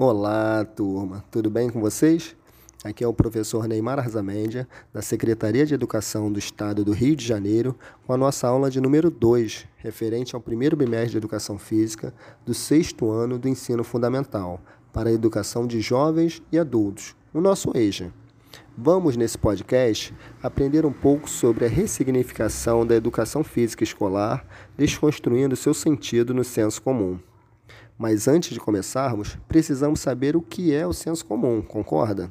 Olá, turma. Tudo bem com vocês? Aqui é o professor Neymar Arzamendia, da Secretaria de Educação do Estado do Rio de Janeiro, com a nossa aula de número 2, referente ao primeiro bimestre de Educação Física do sexto ano do ensino fundamental, para a educação de jovens e adultos, o nosso EJA. Vamos, nesse podcast, aprender um pouco sobre a ressignificação da educação física escolar, desconstruindo seu sentido no senso comum. Mas antes de começarmos, precisamos saber o que é o senso comum, concorda?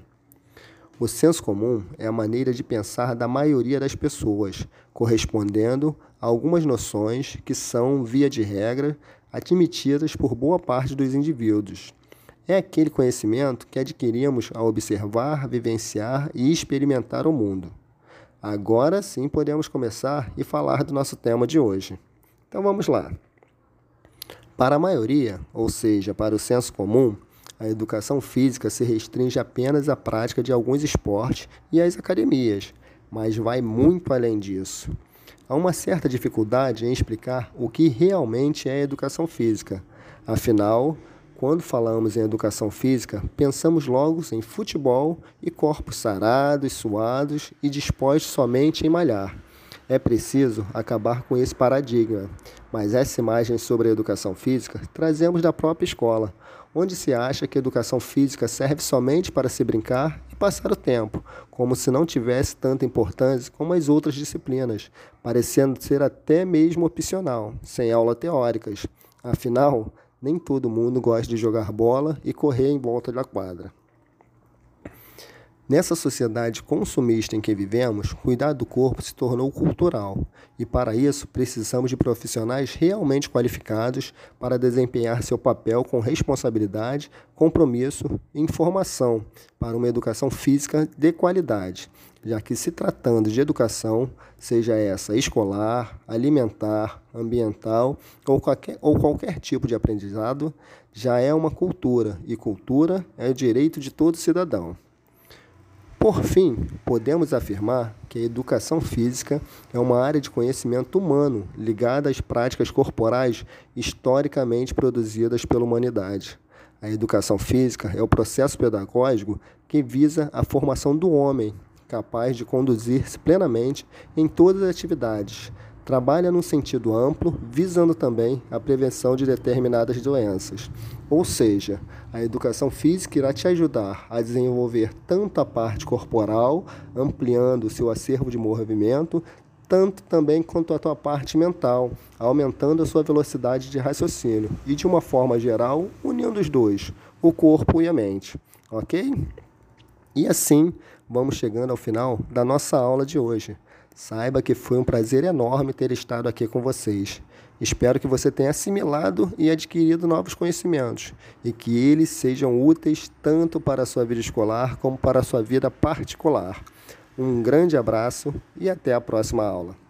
O senso comum é a maneira de pensar da maioria das pessoas, correspondendo a algumas noções que são, via de regra, admitidas por boa parte dos indivíduos. É aquele conhecimento que adquirimos ao observar, vivenciar e experimentar o mundo. Agora sim podemos começar e falar do nosso tema de hoje. Então vamos lá. Para a maioria, ou seja, para o senso comum, a educação física se restringe apenas à prática de alguns esportes e às academias, mas vai muito além disso. Há uma certa dificuldade em explicar o que realmente é educação física. Afinal, quando falamos em educação física, pensamos logo em futebol e corpos sarados, suados e dispostos somente em malhar. É preciso acabar com esse paradigma, mas essa imagem sobre a educação física trazemos da própria escola, onde se acha que a educação física serve somente para se brincar e passar o tempo, como se não tivesse tanta importância como as outras disciplinas, parecendo ser até mesmo opcional, sem aulas teóricas. Afinal, nem todo mundo gosta de jogar bola e correr em volta da quadra. Nessa sociedade consumista em que vivemos, cuidar do corpo se tornou cultural. E, para isso, precisamos de profissionais realmente qualificados para desempenhar seu papel com responsabilidade, compromisso e informação para uma educação física de qualidade, já que, se tratando de educação, seja essa escolar, alimentar, ambiental ou qualquer, ou qualquer tipo de aprendizado, já é uma cultura. E cultura é o direito de todo cidadão. Por fim, podemos afirmar que a educação física é uma área de conhecimento humano ligada às práticas corporais historicamente produzidas pela humanidade. A educação física é o processo pedagógico que visa a formação do homem, capaz de conduzir-se plenamente em todas as atividades, trabalha num sentido amplo, visando também a prevenção de determinadas doenças. Ou seja, a educação física irá te ajudar a desenvolver tanto a parte corporal, ampliando o seu acervo de movimento, tanto também quanto a tua parte mental, aumentando a sua velocidade de raciocínio e, de uma forma geral, unindo os dois, o corpo e a mente. Ok? E assim, vamos chegando ao final da nossa aula de hoje. Saiba que foi um prazer enorme ter estado aqui com vocês. Espero que você tenha assimilado e adquirido novos conhecimentos e que eles sejam úteis tanto para a sua vida escolar como para a sua vida particular. Um grande abraço e até a próxima aula.